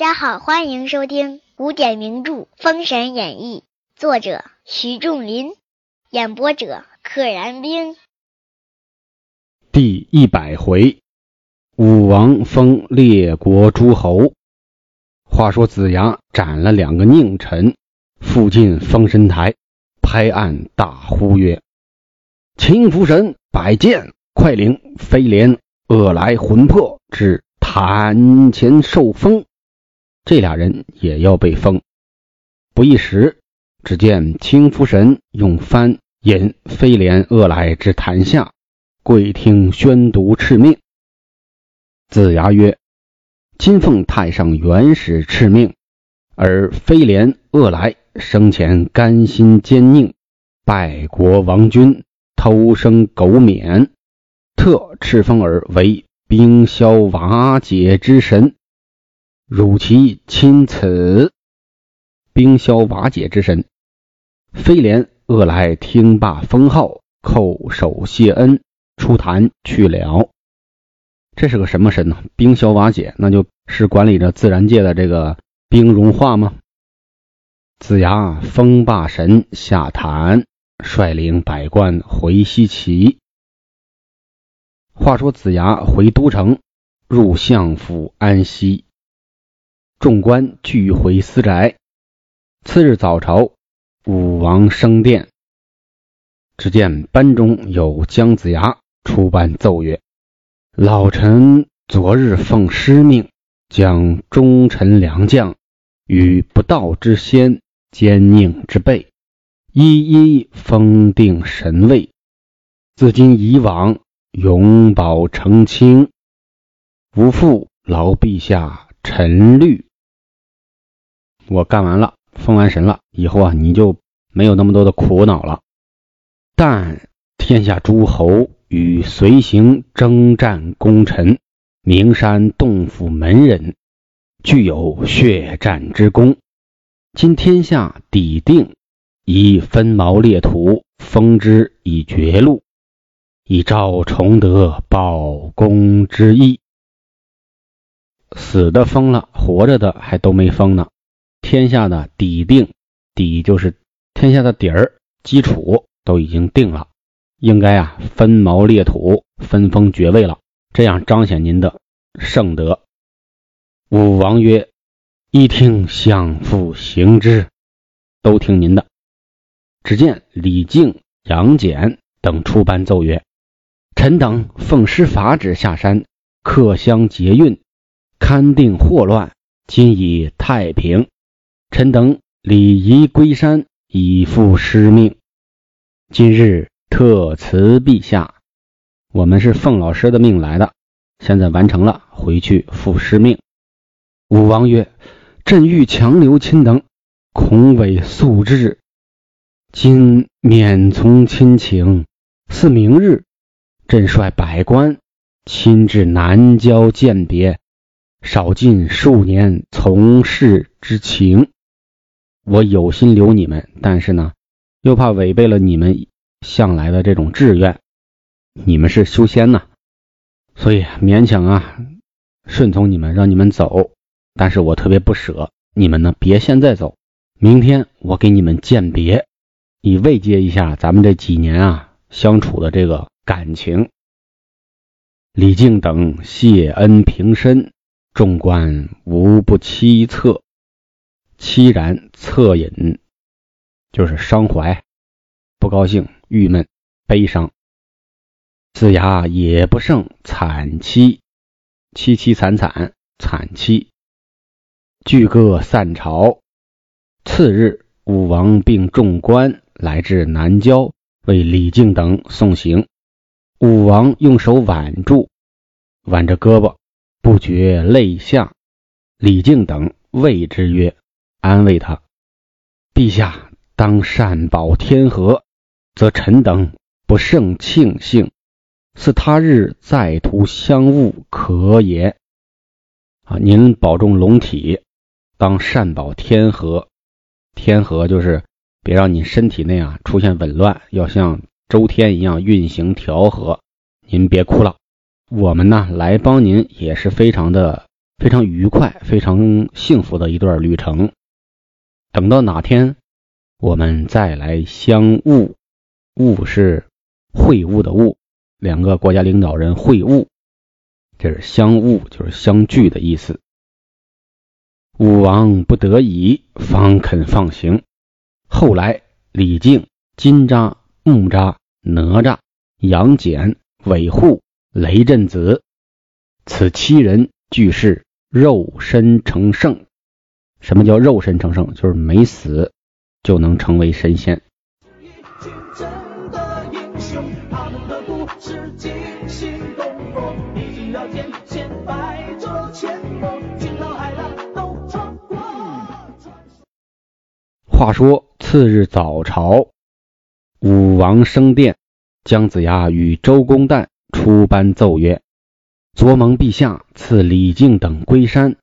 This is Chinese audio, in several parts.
大家好，欢迎收听古典名著《封神演义》，作者徐仲林，演播者可燃冰。第一百回，武王封列国诸侯。话说子牙斩了两个佞臣，附近封神台，拍案大呼曰：“秦福神，百剑，快领飞廉、恶来、魂魄至坛前受封。”这俩人也要被封。不一时，只见青福神用幡引飞廉、恶来至坛下。跪听宣读敕命。子牙曰：“今奉太上元始敕命，而飞廉、恶来生前甘心奸佞，败国亡君，偷生苟免，特敕封尔为冰消瓦解之神，汝其亲此。冰消瓦解之神。”飞廉、恶来听罢封号，叩首谢恩。出坛去了，这是个什么神呢？冰消瓦解，那就是管理着自然界的这个冰融化吗？子牙封霸神下坛，率领百官回西岐。话说子牙回都城，入相府安息，众官俱回私宅。次日早朝，武王升殿，只见班中有姜子牙。出班奏曰：“老臣昨日奉师命，将忠臣良将与不道之先、奸佞之辈，一一封定神位。自今以往，永保澄清，无负劳陛下臣虑。我干完了，封完神了，以后啊，你就没有那么多的苦恼了。但天下诸侯。”与随行征战功臣，名山洞府门人，具有血战之功。今天下抵定，以分毛裂土，封之以绝路，以昭崇德报功之意。死的封了，活着的还都没封呢。天下的底定，底就是天下的底儿，基础都已经定了。应该啊，分茅裂土，分封爵位了，这样彰显您的圣德。武王曰：“一听相父行之，都听您的。”只见李靖、杨戬等出班奏曰：“臣等奉师法旨下山，克乡劫运，勘定祸乱，今已太平。臣等礼仪归山，以复师命。今日。”特辞陛下，我们是奉老师的命来的，现在完成了，回去复师命。武王曰：“朕欲强留亲等，恐违素志，今免从亲情。似明日，朕率百官亲至南郊饯别，少尽数年从事之情。我有心留你们，但是呢，又怕违背了你们。”向来的这种志愿，你们是修仙呐，所以勉强啊顺从你们，让你们走。但是我特别不舍你们呢，别现在走，明天我给你们鉴别，以慰藉一下咱们这几年啊相处的这个感情。李靖等谢恩平身，众官无不凄恻，凄然恻隐，就是伤怀，不高兴。郁闷、悲伤，子牙也不胜惨凄，凄凄惨惨惨凄。巨歌散朝。次日，武王并众官来至南郊，为李靖等送行。武王用手挽住，挽着胳膊，不觉泪下。李靖等谓之曰：“安慰他，陛下当善保天和。”则臣等不胜庆幸，似他日再图相误可也。啊，您保重龙体，当善保天和。天和就是别让你身体内啊出现紊乱，要像周天一样运行调和。您别哭了，我们呢来帮您也是非常的非常愉快、非常幸福的一段旅程。等到哪天我们再来相晤，晤是会晤的晤，两个国家领导人会晤，这是相晤，就是相聚的意思。武王不得已，方肯放行。后来，李靖、金吒、木吒、哪吒、杨戬、韦护、雷震子，此七人俱是肉身成圣。什么叫肉身成圣？就是没死就能成为神仙。话说次日早朝，武王升殿，姜子牙与周公旦出班奏曰：“昨蒙陛下赐李靖等归山，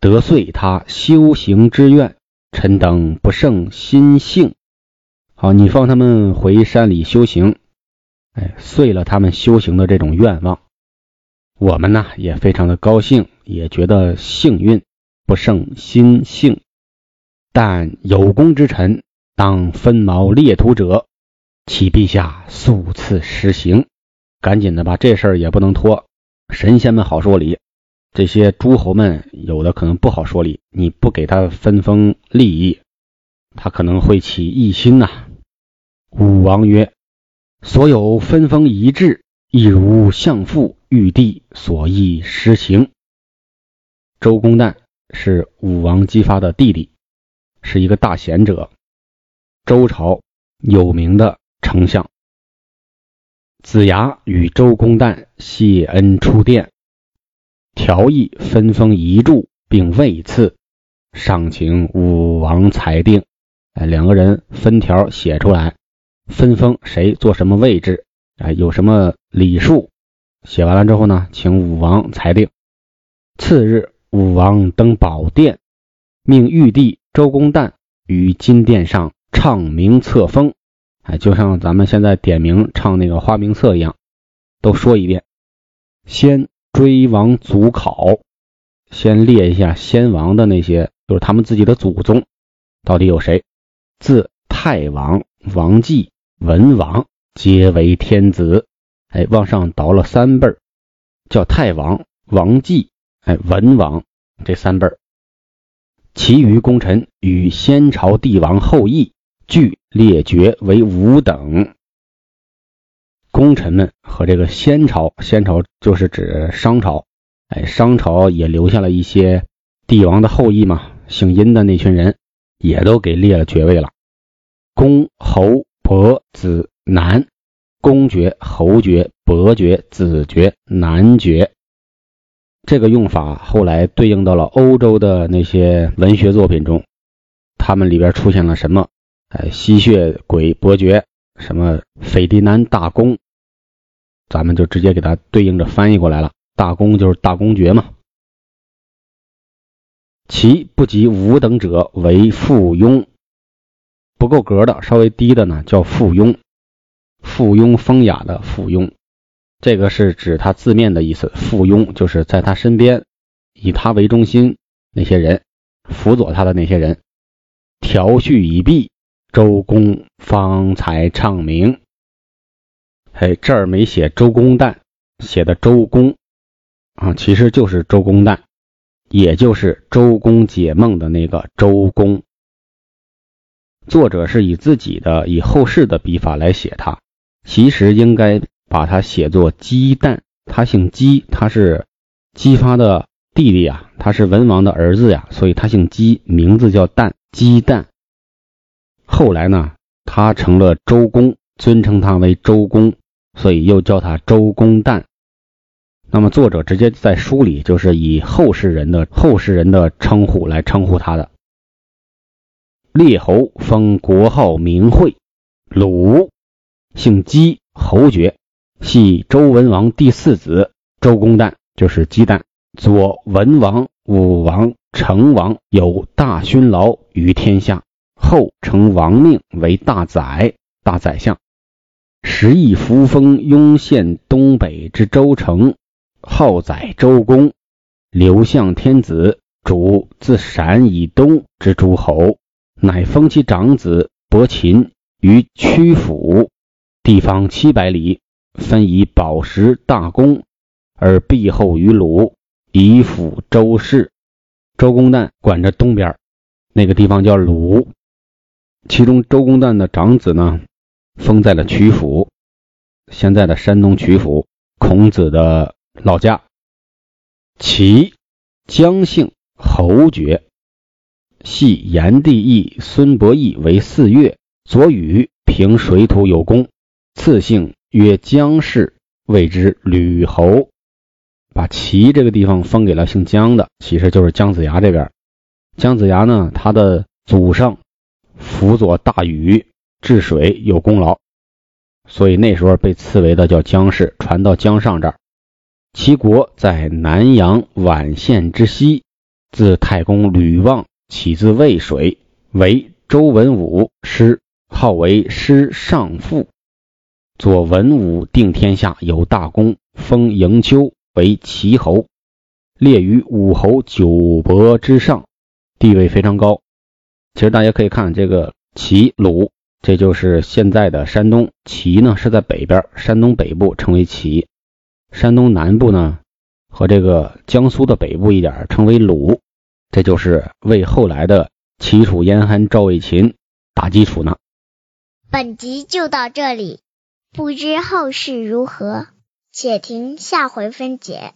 得遂他修行之愿，臣等不胜心幸。好，你放他们回山里修行，哎，遂了他们修行的这种愿望。我们呢也非常的高兴，也觉得幸运，不胜心幸。但有功之臣，当分毛列土者，启陛下速赐实行。赶紧的吧，这事儿也不能拖。神仙们好说理，这些诸侯们有的可能不好说理。你不给他分封利益，他可能会起异心呐、武王曰：“所有分封一致，亦如相父、玉帝所议施行。”周公旦是武王姬发的弟弟，是一个大贤者，周朝有名的丞相。子牙与周公旦谢恩出殿，条议分封遗嘱，并位赐，上请武王裁定。哎，两个人分条写出来，分封谁做什么位置，哎，有什么礼数。写完了之后呢，请武王裁定。次日，武王登宝殿，命玉帝周公旦于金殿上唱名册封。哎，就像咱们现在点名唱那个花名册一样，都说一遍。先追王祖考，先列一下先王的那些，就是他们自己的祖宗到底有谁。自太王、王继、文王，皆为天子。哎，往上倒了三辈儿，叫太王、王继、哎文王这三辈儿。其余功臣与先朝帝王后裔，俱列爵为五等。功臣们和这个先朝，先朝就是指商朝，哎，商朝也留下了一些帝王的后裔嘛，姓殷的那群人也都给列了爵位了。公、侯、伯、子、男，公爵、侯爵、伯爵、子爵、男爵。这个用法后来对应到了欧洲的那些文学作品中，他们里边出现了什么？哎，吸血鬼伯爵，什么斐迪南大公，咱们就直接给它对应着翻译过来了。大公就是大公爵嘛。其不及五等者为附庸，不够格的，稍微低的呢叫附庸。附庸风雅的附庸，这个是指他字面的意思。附庸就是在他身边，以他为中心那些人，辅佐他的那些人。调序已毕，周公方才唱名。哎，这儿没写周公旦，写的周公啊，其实就是周公旦，也就是周公解梦的那个周公。作者是以自己的、以后世的笔法来写他，其实应该把它写作姬旦。他姓姬，他是姬发的弟弟呀，他是文王的儿子呀，所以他姓姬，名字叫旦，姬旦。后来呢，他成了周公，尊称他为周公，所以又叫他周公旦。那么作者直接在书里就是以后世人的后世人的称呼来称呼他的。列侯封国号名讳，鲁，姓姬，侯爵，系周文王第四子，周公旦就是姬旦。左文王、武王、成王有大勋劳于天下，后承王命为大宰，大宰相。十亿扶风拥县东北之州城，号载周公，刘向天子，主自陕以东之诸侯，乃封其长子伯禽于曲阜，地方七百里，分以宝石大功，而庇后于鲁，以辅周氏。周公旦管着东边，那个地方叫鲁。其中周公旦的长子呢，封在了曲阜，现在的山东曲阜，孔子的老家。齐姜姓侯爵，系炎帝义孙伯益为四岳，左羽平水土有功，赐姓曰姜氏，谓之吕侯。把齐这个地方封给了姓姜的，其实就是姜子牙这边。姜子牙呢，他的祖上辅佐大禹治水有功劳，所以那时候被赐为的叫姜氏。传到姜尚这儿，齐国在南阳宛县之西，自太公吕望起自渭水，为周文武师，号为师上父。左文武定天下，有大功，封营丘。为齐侯，列于五侯九伯之上，地位非常高。其实大家可以看这个齐鲁，这就是现在的山东。齐呢是在北边，山东北部称为齐；山东南部呢和这个江苏的北部一点称为鲁。这就是为后来的齐楚燕韩赵魏秦打基础呢。本集就到这里，不知后事如何。且听下回分解。